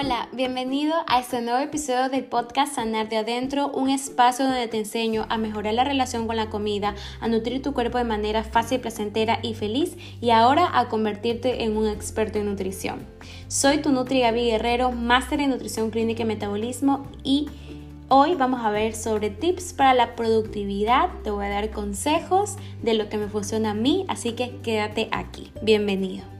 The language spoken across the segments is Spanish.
Hola, bienvenido a este nuevo episodio del podcast Sanar de Adentro, un espacio donde te enseño a mejorar la relación con la comida, a nutrir tu cuerpo de manera fácil, placentera y feliz y ahora a convertirte en un experto en nutrición. Soy tu Nutri Gaby Guerrero, máster en nutrición clínica y metabolismo y hoy vamos a ver sobre tips para la productividad. Te voy a dar consejos de lo que me funciona a mí, así que quédate aquí. Bienvenido.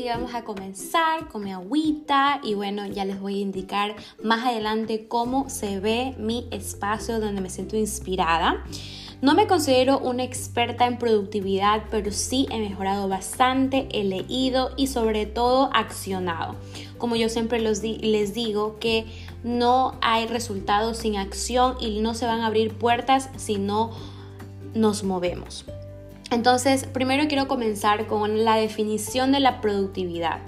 Vamos a comenzar con mi agüita y bueno, ya les voy a indicar más adelante cómo se ve mi espacio donde me siento inspirada. No me considero una experta en productividad, pero sí he mejorado bastante, he leído y sobre todo accionado. Como yo siempre les digo que no hay resultados sin acción y no se van a abrir puertas si no nos movemos. Entonces, primero quiero comenzar con la definición de la productividad.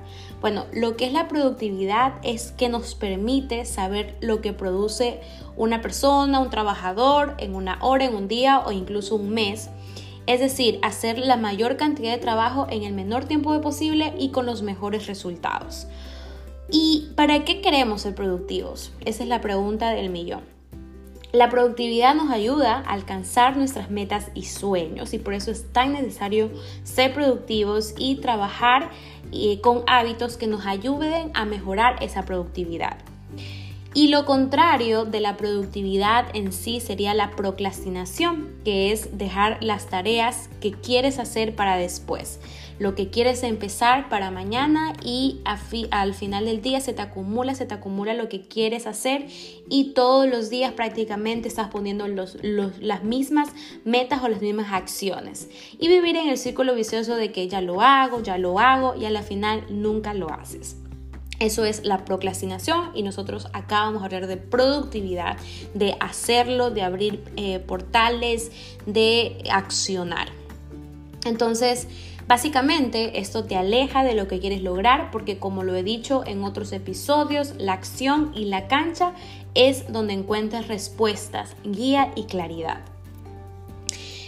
Bueno, lo que es la productividad es que nos permite saber lo que produce una persona, un trabajador en una hora, en un día o incluso un mes. Es decir, hacer la mayor cantidad de trabajo en el menor tiempo posible y con los mejores resultados. ¿Y para qué queremos ser productivos? Esa es la pregunta del millón. La productividad nos ayuda a alcanzar nuestras metas y sueños y por eso es tan necesario ser productivos y trabajar eh, con hábitos que nos ayuden a mejorar esa productividad. Y lo contrario de la productividad en sí sería la procrastinación, que es dejar las tareas que quieres hacer para después. Lo que quieres empezar para mañana y al final del día se te acumula, se te acumula lo que quieres hacer y todos los días prácticamente estás poniendo las mismas metas o las mismas acciones. Y vivir en el círculo vicioso de que ya lo hago, ya lo hago y a la final nunca lo haces. Eso es la procrastinación y nosotros acá vamos a hablar de productividad, de hacerlo, de abrir eh, portales, de accionar. Entonces, básicamente esto te aleja de lo que quieres lograr porque como lo he dicho en otros episodios, la acción y la cancha es donde encuentras respuestas, guía y claridad.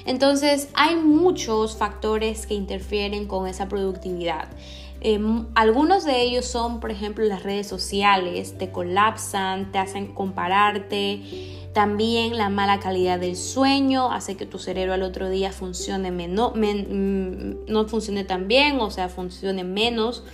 Entonces, hay muchos factores que interfieren con esa productividad. Em, algunos de ellos son, por ejemplo, las redes sociales, te colapsan, te hacen compararte. También la mala calidad del sueño hace que tu cerebro al otro día funcione menos, mm, no funcione tan bien, o sea, funcione menos.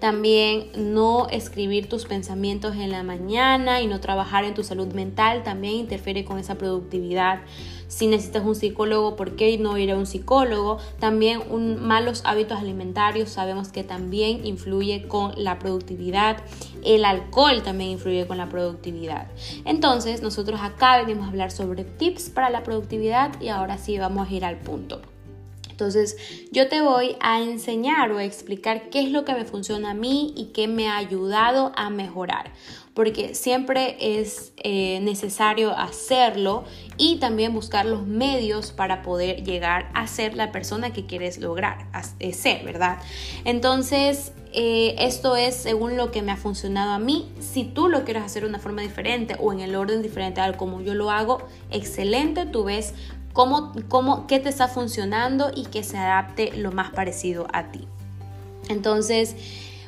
También no escribir tus pensamientos en la mañana y no trabajar en tu salud mental también interfiere con esa productividad. Si necesitas un psicólogo, ¿por qué no ir a un psicólogo? También un, malos hábitos alimentarios sabemos que también influye con la productividad. El alcohol también influye con la productividad. Entonces, nosotros acá venimos a hablar sobre tips para la productividad y ahora sí vamos a ir al punto. Entonces yo te voy a enseñar o a explicar qué es lo que me funciona a mí y qué me ha ayudado a mejorar. Porque siempre es eh, necesario hacerlo y también buscar los medios para poder llegar a ser la persona que quieres lograr eh, ser, ¿verdad? Entonces, eh, esto es según lo que me ha funcionado a mí. Si tú lo quieres hacer de una forma diferente o en el orden diferente al como yo lo hago, excelente, tú ves cómo, cómo, qué te está funcionando y que se adapte lo más parecido a ti. Entonces,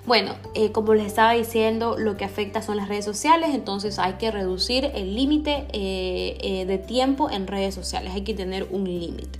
bueno, eh, como les estaba diciendo, lo que afecta son las redes sociales, entonces hay que reducir el límite eh, eh, de tiempo en redes sociales, hay que tener un límite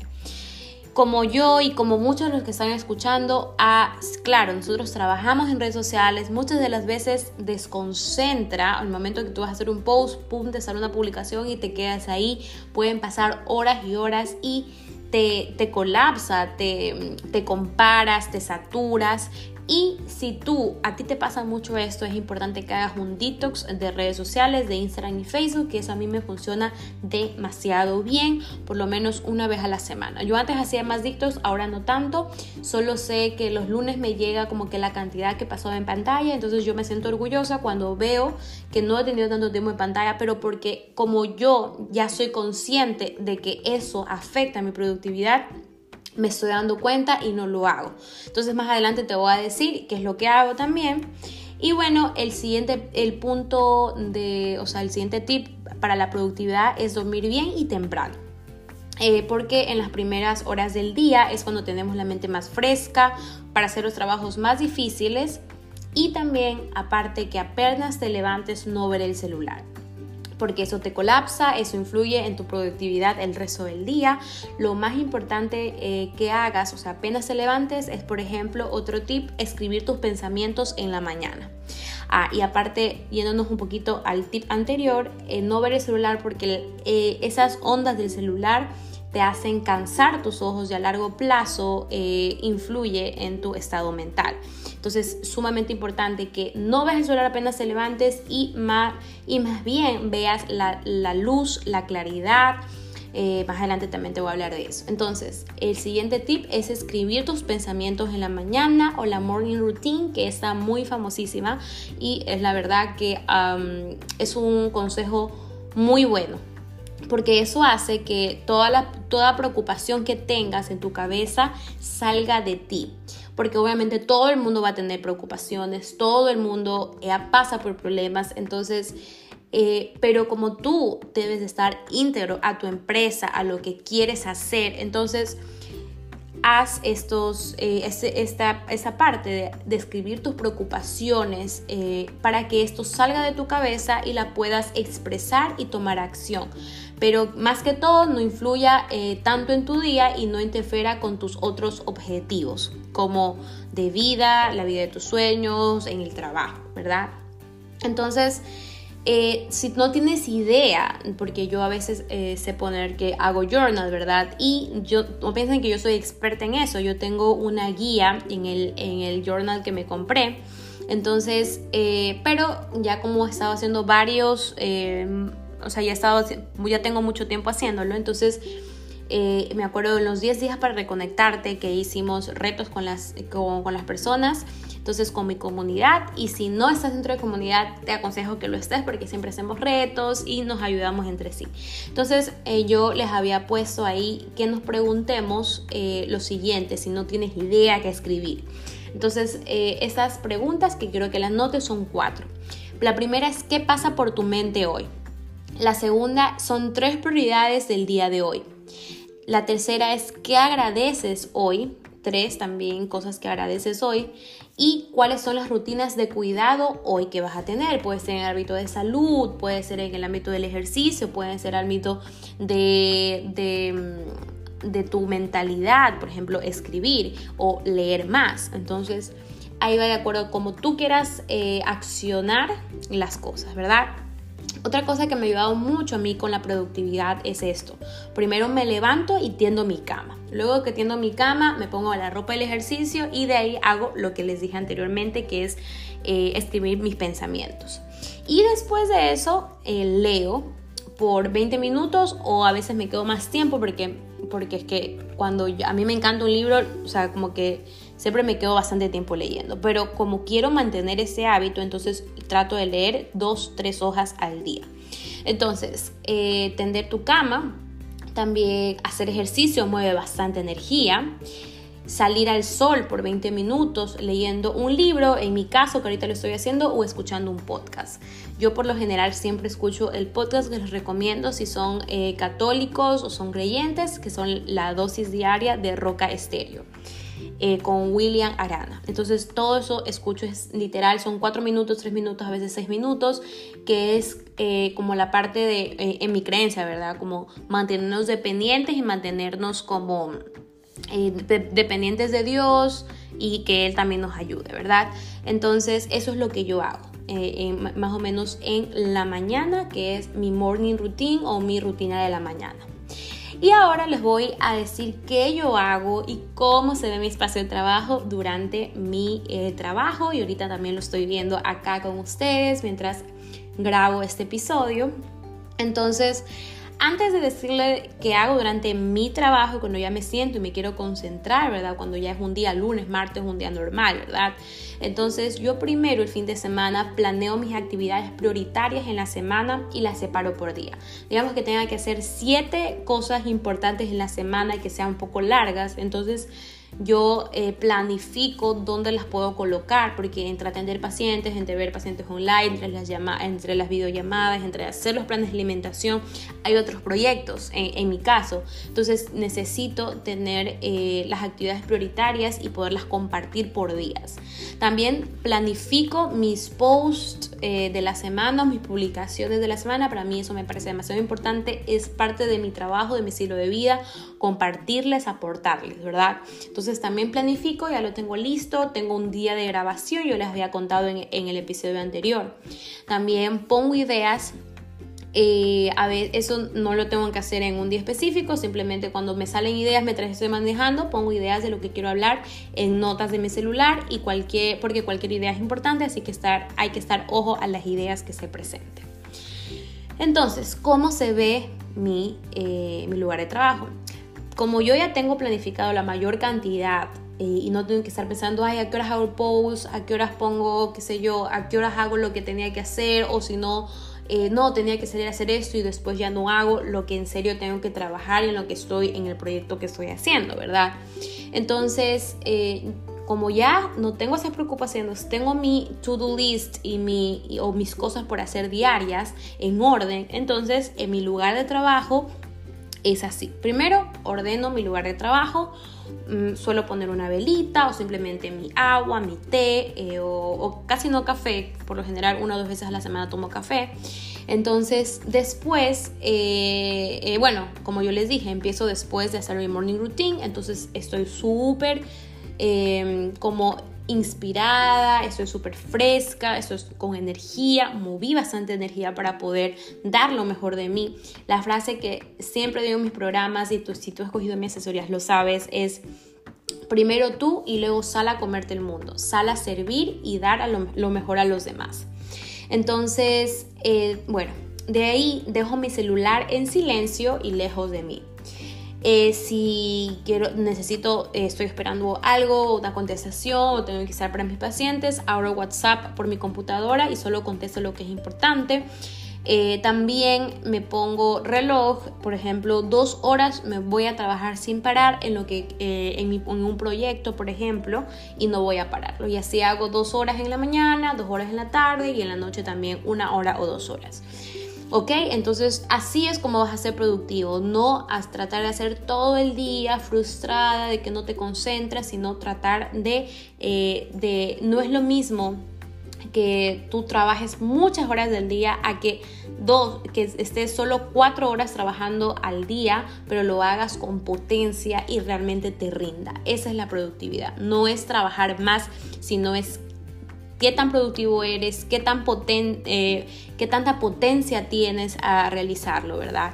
como yo y como muchos de los que están escuchando, ah, claro, nosotros trabajamos en redes sociales, muchas de las veces desconcentra al momento que tú vas a hacer un post, pum, te sale una publicación y te quedas ahí, pueden pasar horas y horas y te, te colapsa, te, te comparas, te saturas y si tú, a ti te pasa mucho esto, es importante que hagas un detox de redes sociales, de Instagram y Facebook, que eso a mí me funciona demasiado bien, por lo menos una vez a la semana. Yo antes hacía más detox, ahora no tanto, solo sé que los lunes me llega como que la cantidad que pasó en pantalla, entonces yo me siento orgullosa cuando veo que no he tenido tanto tiempo en pantalla, pero porque como yo ya soy consciente de que eso afecta a mi productividad, me estoy dando cuenta y no lo hago. Entonces más adelante te voy a decir qué es lo que hago también. Y bueno, el siguiente, el punto de, o sea, el siguiente tip para la productividad es dormir bien y temprano. eh, porque en las primeras horas del día es cuando tenemos la mente más fresca para hacer los trabajos más difíciles y también aparte que apenas te levantes no ver el celular porque eso te colapsa, eso influye en tu productividad el resto del día. Lo más importante eh, que hagas, o sea, apenas te levantes, es por ejemplo otro tip, escribir tus pensamientos en la mañana. Ah, y aparte, yéndonos un poquito al tip anterior, eh, no ver el celular porque eh, esas ondas del celular te hacen cansar tus ojos y a largo plazo influye en tu estado mental. Entonces, sumamente importante que no veas el celular apenas te levantes y más, y más bien veas la, luz, la claridad. Eh, más adelante también te voy a hablar de eso. Entonces, el siguiente tip es escribir tus pensamientos en la mañana o la morning routine, que está muy famosísima y es la verdad que es un consejo muy bueno. Porque eso hace que toda, la, toda preocupación que tengas en tu cabeza salga de ti porque obviamente todo el mundo va a tener preocupaciones, todo el mundo ya pasa por problemas, entonces, eh, pero como tú debes estar íntegro a tu empresa, a lo que quieres hacer, entonces haz estos, eh, esta, parte de, escribir tus preocupaciones eh, para que esto salga de tu cabeza y la puedas expresar y tomar acción pero más que todo no influya eh, tanto en tu día y no interfiera con tus otros objetivos, como de vida, la vida de tus sueños, en el trabajo, ¿verdad? Entonces, eh, si no tienes idea, porque yo a veces eh, sé poner que hago journal, ¿verdad? Y yo no piensen que yo soy experta en eso, yo tengo una guía en el, en el journal que me compré. Entonces, pero ya como he estado haciendo varios o sea, ya, he estado, ya tengo mucho tiempo haciéndolo, entonces eh, me acuerdo de los 10 días para reconectarte que hicimos retos con las, con, con las personas, entonces con mi comunidad y si no estás dentro de comunidad te aconsejo que lo estés porque siempre hacemos retos y nos ayudamos entre sí. Entonces eh, yo les había puesto ahí que nos preguntemos eh, lo siguiente si no tienes idea que escribir. Entonces estas preguntas que quiero que las notes son cuatro. La primera es ¿qué pasa por tu mente hoy? La segunda son tres prioridades del día de hoy. La tercera es qué agradeces hoy. Tres también cosas que agradeces hoy. Y cuáles son las rutinas de cuidado hoy que vas a tener. Puede ser en el ámbito de salud, puede ser en el ámbito del ejercicio, puede ser en el ámbito de, de, tu mentalidad, por ejemplo, escribir o leer más. Entonces, ahí va de acuerdo como tú quieras eh, accionar las cosas, ¿verdad? Otra cosa que me ha ayudado mucho a mí con la productividad es esto. Primero me levanto y tiendo mi cama. Luego que tiendo mi cama, me pongo la ropa del ejercicio y de ahí hago lo que les dije anteriormente, que es eh, escribir mis pensamientos. Y después de eso, eh, leo por 20 minutos o a veces me quedo más tiempo porque, porque es que cuando a mí me encanta un libro, o sea, como que siempre me quedo bastante tiempo leyendo, pero como quiero mantener ese hábito, entonces trato de leer dos, tres hojas al día. Entonces, eh, tender tu cama, también hacer ejercicio mueve bastante energía. Salir al sol por 20 minutos leyendo un libro, en mi caso que ahorita lo estoy haciendo, o escuchando un podcast. Yo por lo general siempre escucho el podcast que les recomiendo si son eh, católicos o son creyentes, que son la dosis diaria de Roca Estéreo. Eh, con William Arana. Entonces todo eso escucho es literal, son cuatro minutos, tres minutos, a veces seis minutos, que es eh, como la parte de, eh, en mi creencia, ¿verdad? Como mantenernos dependientes y mantenernos como dependientes de Dios y que Él también nos ayude, ¿verdad? Entonces eso es lo que yo hago. más o menos en la mañana, que es mi morning routine o mi rutina de la mañana. Y ahora les voy a decir qué yo hago y cómo se ve mi espacio de trabajo durante mi eh, trabajo. Y ahorita también lo estoy viendo acá con ustedes mientras grabo este episodio. Entonces, antes de decirle qué hago durante mi trabajo, cuando ya me siento y me quiero concentrar, ¿verdad? Cuando ya es un día lunes, martes, un día normal, ¿verdad? Entonces yo primero el fin de semana planeo mis actividades prioritarias en la semana y las separo por día. Digamos que tenga que hacer siete cosas importantes en la semana y que sean un poco largas. Entonces yo eh, planifico dónde las puedo colocar, porque entre atender pacientes, entre ver pacientes online, entre las, entre las videollamadas, entre hacer los planes de alimentación, hay otros proyectos en, mi caso. Entonces necesito tener eh, las actividades prioritarias y poderlas compartir por días. También planifico mis posts eh, de la semana, mis publicaciones de la semana. Para mí eso me parece demasiado importante. Es parte de mi trabajo, de mi estilo de vida, compartirles, aportarles, ¿verdad? Entonces también planifico, ya lo tengo listo, tengo un día de grabación, yo les había contado en, el episodio anterior. También pongo ideas eh, a ver, eso no lo tengo que hacer en un día específico, simplemente cuando me salen ideas mientras estoy manejando, pongo ideas de lo que quiero hablar en notas de mi celular y cualquier, porque cualquier idea es importante, así que hay que estar ojo a las ideas que se presenten. Entonces, ¿cómo se ve mi, eh, mi lugar de trabajo? Como yo ya tengo planificado la mayor cantidad eh, y no tengo que estar pensando, ay, a qué horas hago el post, a qué horas pongo, qué sé yo, a qué horas hago lo que tenía que hacer, o si no, eh, no, tenía que salir a hacer esto y después ya no hago lo que en serio tengo que trabajar en lo que estoy, en el proyecto que estoy haciendo, ¿verdad? Entonces, eh, como ya no tengo esas preocupaciones, tengo mi to-do list y mi, o mis cosas por hacer diarias en orden, entonces en mi lugar de trabajo es así. Primero ordeno mi lugar de trabajo, mm, suelo poner una velita o simplemente mi agua, mi té eh, o, casi no café, por lo general una o dos veces a la semana tomo café. Entonces después, eh, eh, bueno, como yo les dije, empiezo después de hacer mi morning routine, entonces estoy súper como inspirada, estoy súper fresca, estoy con energía, moví bastante energía para poder dar lo mejor de mí. La frase que siempre digo en mis programas y tú, si tú has cogido mis asesorías lo sabes es primero tú y luego sal a comerte el mundo, sal a servir y dar lo, mejor a los demás. Entonces, eh, bueno, de ahí dejo mi celular en silencio y lejos de mí. Eh, si quiero, necesito, eh, estoy esperando algo, una contestación o tengo que estar para mis pacientes, abro WhatsApp por mi computadora y solo contesto lo que es importante. Eh, también me pongo reloj, por ejemplo, dos horas me voy a trabajar sin parar en lo que en, en, un proyecto, por ejemplo, y no voy a pararlo. Y así hago dos horas en la mañana, dos horas en la tarde y en la noche también una hora o dos horas. ¿Ok? Entonces así es como vas a ser productivo, no a tratar de hacer todo el día frustrada, de que no te concentras, sino tratar de, eh, de no es lo mismo que tú trabajes muchas horas del día a que dos, que estés solo cuatro horas trabajando al día, pero lo hagas con potencia y realmente te rinda. Esa es la productividad. No es trabajar más, sino es qué tan productivo eres, qué, tan eh, qué tanta potencia tienes a realizarlo, ¿verdad?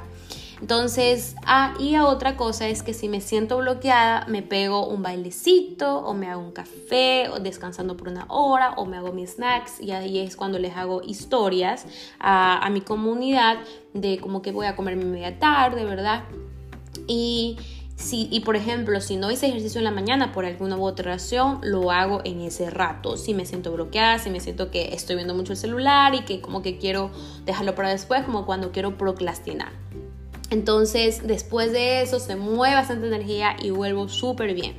Entonces, ah, y otra cosa es que si me siento bloqueada, me pego un bailecito o me hago un café o descansando por una hora o me hago mis snacks y ahí es cuando les hago historias a, a mi comunidad de como que voy a comer mi media tarde, ¿verdad? Y y por ejemplo, si no hice ejercicio en la mañana por alguna u otra razón, lo hago en ese rato. Si me siento bloqueada, si me siento que estoy viendo mucho el celular y que como que quiero dejarlo para después, como cuando quiero procrastinar. Entonces, después de eso, se mueve bastante energía y vuelvo súper bien.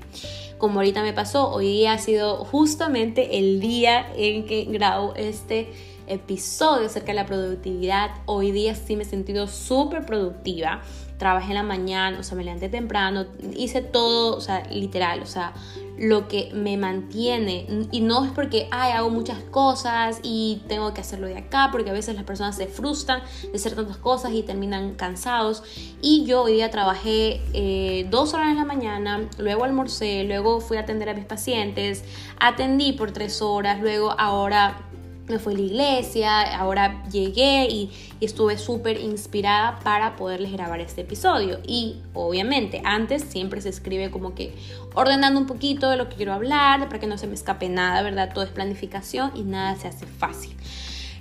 Como ahorita me pasó, hoy día ha sido justamente el día en que grabo este episodio acerca de la productividad. Hoy día sí me he sentido súper productiva trabajé en la mañana, o sea, me levanté temprano, hice todo, o sea, literal, o sea, lo que me mantiene. Y no es porque, ay, hago muchas cosas y tengo que hacerlo de acá, porque a veces las personas se frustran de hacer tantas cosas y terminan cansados. Y yo hoy día trabajé eh, dos horas en la mañana, luego almorcé, luego fui a atender a mis pacientes, atendí por tres horas, luego ahora me fui a la iglesia, ahora llegué y, estuve súper inspirada para poderles grabar este episodio. Y obviamente antes siempre se escribe como que ordenando un poquito de lo que quiero hablar, para que no se me escape nada, ¿verdad? Todo es planificación y nada se hace fácil.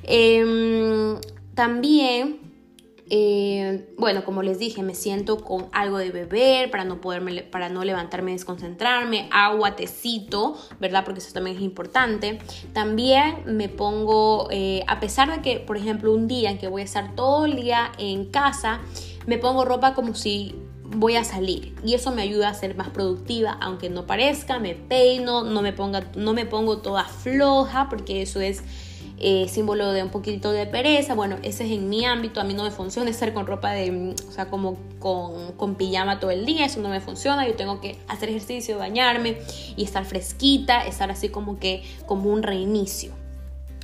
Em, también eh, bueno, como les dije, me siento con algo de beber para no poderme, para no levantarme y desconcentrarme, agua, tecito, ¿verdad? Porque eso también es importante. También me pongo, eh, a pesar de que, por ejemplo, un día en que voy a estar todo el día en casa, me pongo ropa como si voy a salir y eso me ayuda a ser más productiva aunque no parezca me peino no me ponga no me pongo toda floja porque eso es eh, símbolo de un poquito de pereza bueno ese es en mi ámbito a mí no me funciona estar con ropa de o sea como con, con pijama todo el día eso no me funciona yo tengo que hacer ejercicio bañarme y estar fresquita estar así como que como un reinicio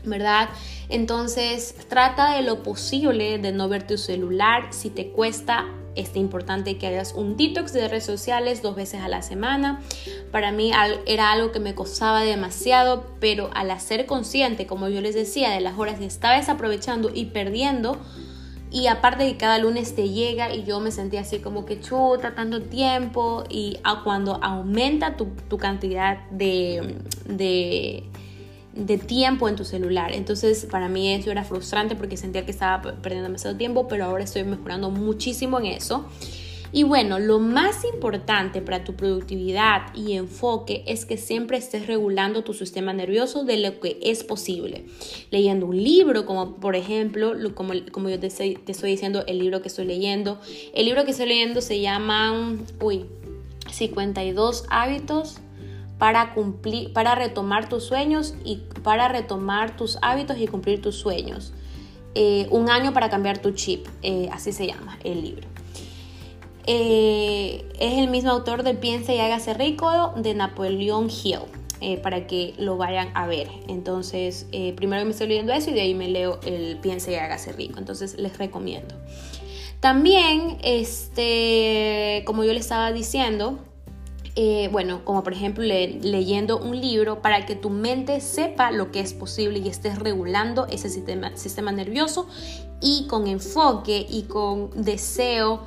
¿verdad? Entonces trata de lo posible de no ver tu celular. Si te cuesta, es importante que hagas un detox de redes sociales dos veces a la semana. Para mí era algo que me costaba demasiado, pero al hacer consciente, como yo les decía, de las horas que estaba desaprovechando y perdiendo, y aparte que cada lunes te llega y yo me sentía así como que chuta, tanto tiempo. Y cuando aumenta tu, cantidad de, de de tiempo en tu celular. Entonces para mí eso era frustrante porque sentía que estaba perdiendo demasiado tiempo, pero ahora estoy mejorando muchísimo en eso. Y bueno, lo más importante para tu productividad y enfoque es que siempre estés regulando tu sistema nervioso de lo que es posible. Leyendo un libro, como por ejemplo, como, como yo te estoy, te estoy diciendo, el libro que estoy leyendo. El libro que estoy leyendo se llama, uy, 52 hábitos para cumplir, para retomar tus sueños y para retomar tus hábitos y cumplir tus sueños. Eh, un año para cambiar tu chip, eh, así se llama el libro. Eh, es el mismo autor de Piensa y hágase rico de Napoleón Hill, para que lo vayan a ver. Entonces, primero me estoy leyendo eso y de ahí me leo el Piensa y hágase rico. Entonces, les recomiendo. También, este, como yo les estaba diciendo, eh, bueno, como por ejemplo leyendo un libro para que tu mente sepa lo que es posible y estés regulando ese sistema, sistema nervioso y con enfoque y con deseo,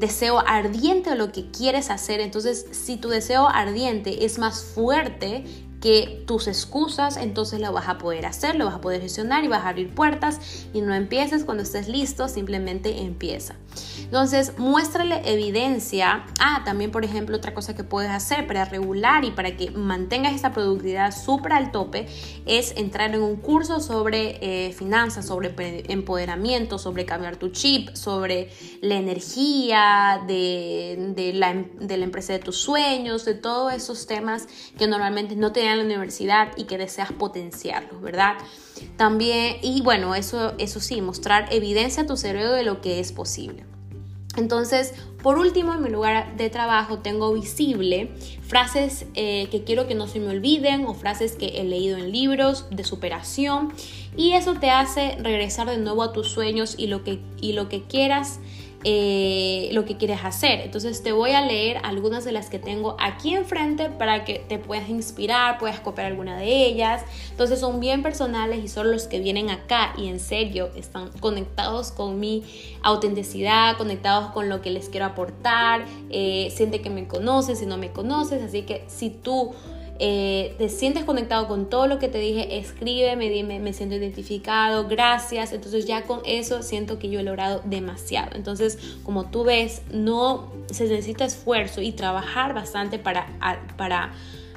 deseo ardiente de lo que quieres hacer. Entonces, si tu deseo ardiente es más fuerte que tus excusas, entonces lo vas a poder hacer, lo vas a poder gestionar y vas a abrir puertas y no empieces cuando estés listo, simplemente empieza. Entonces, muéstrale evidencia. Ah, también, por ejemplo, otra cosa que puedes hacer para regular y para que mantengas esa productividad súper al tope es entrar en un curso sobre eh, finanzas, sobre empoderamiento, sobre cambiar tu chip, sobre la energía de, la, de la empresa de tus sueños, de todos esos temas que normalmente no te dan la universidad y que deseas potenciarlos, ¿verdad? También, y bueno, eso, eso sí, mostrar evidencia a tu cerebro de lo que es posible. Entonces, por último, en mi lugar de trabajo tengo visible frases eh, que quiero que no se me olviden o frases que he leído en libros de superación y eso te hace regresar de nuevo a tus sueños y lo que, y lo que quieras eh, lo que quieres hacer. Entonces te voy a leer algunas de las que tengo aquí enfrente para que te puedas inspirar, puedas copiar alguna de ellas. Entonces son bien personales y son los que vienen acá y en serio están conectados con mi autenticidad, conectados con lo que les quiero aportar. Eh, siente que me conoces, si no me conoces. Así que si tú eh, te sientes conectado con todo lo que te dije, escríbeme, dime, me siento identificado, gracias. Entonces ya con eso siento que yo he logrado demasiado. Entonces, como tú ves, no se necesita esfuerzo y trabajar bastante para, para,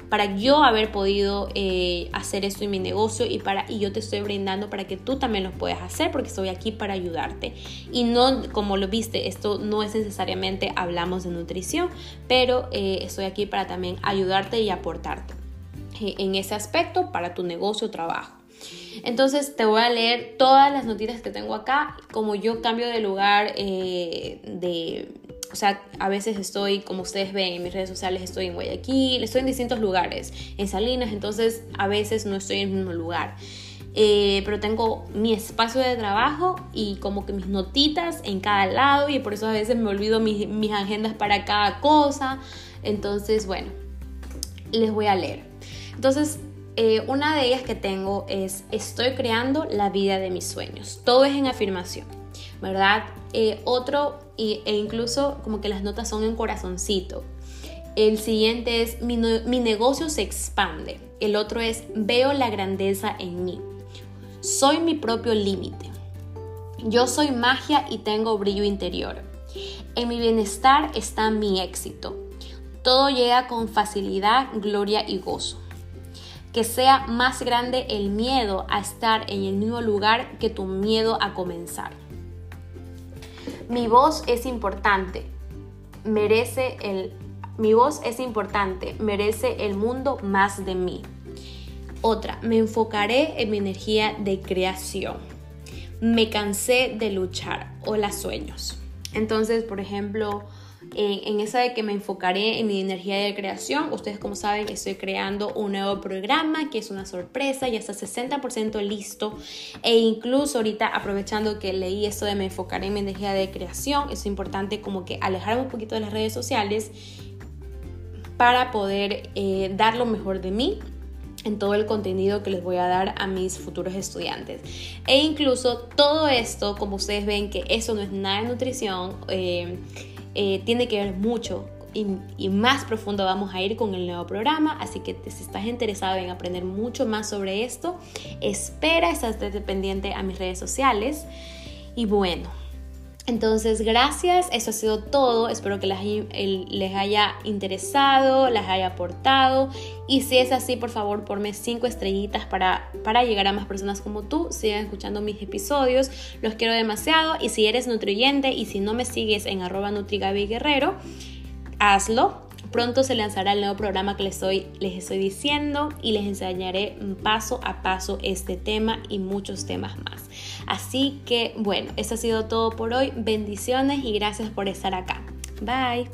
para yo haber podido eh, hacer esto en mi negocio y, para, y yo te estoy brindando para que tú también lo puedas hacer porque estoy aquí para ayudarte. Y no, como lo viste, esto no es necesariamente hablamos de nutrición, pero eh, estoy aquí para también ayudarte y aportarte eh, en ese aspecto para tu negocio o trabajo. Entonces te voy a leer todas las noticias que tengo acá, como yo cambio de lugar de o sea, a veces estoy, como ustedes ven en mis redes sociales, estoy en Guayaquil, estoy en distintos lugares, en Salinas, entonces a veces no estoy en el mismo lugar. Eh, pero tengo mi espacio de trabajo y como que mis notitas en cada lado y por eso a veces me olvido mis agendas para cada cosa. Entonces, bueno, les voy a leer. Entonces, eh, una de ellas que tengo es, estoy creando la vida de mis sueños. Todo es en afirmación, ¿verdad? Eh, otro, e incluso como que las notas son en corazoncito. El siguiente es mi, mi negocio se expande. El otro es veo la grandeza en mí. Soy mi propio límite. Yo soy magia y tengo brillo interior. En mi bienestar está mi éxito. Todo llega con facilidad, gloria y gozo. Que sea más grande el miedo a estar en el mismo lugar que tu miedo a comenzar. Mi voz es importante. merece el... Mi voz es importante, merece el mundo más de mí. Otra, me enfocaré en mi energía de creación. Me cansé de luchar. Hola sueños. Entonces, por ejemplo, en, esa de que me enfocaré en mi energía de creación. Ustedes como saben estoy creando un nuevo programa que es una sorpresa, ya está 60% listo e incluso ahorita aprovechando que leí esto de me enfocaré en mi energía de creación, es importante como que alejarme un poquito de las redes sociales para poder eh, dar lo mejor de mí en todo el contenido que les voy a dar a mis futuros estudiantes. E incluso todo esto, como ustedes ven que eso no es nada de nutrición, eh, eh, tiene que ver mucho y, más profundo vamos a ir con el nuevo programa. Así que si estás interesado en aprender mucho más sobre esto, espera, estás dependiente a mis redes sociales. Y bueno, entonces, gracias, eso ha sido todo. Espero que les, haya interesado, les haya aportado. Y si es así, por favor, ponme 5 estrellitas para, para llegar a más personas como tú. Sigan escuchando mis episodios, los quiero demasiado. Y si eres nutriyente y si no me sigues en arroba hazlo Pronto se lanzará el nuevo programa que les estoy, les estoy diciendo y les enseñaré paso a paso este tema y muchos temas más. Así que bueno, eso ha sido todo por hoy. Bendiciones y gracias por estar acá. Bye.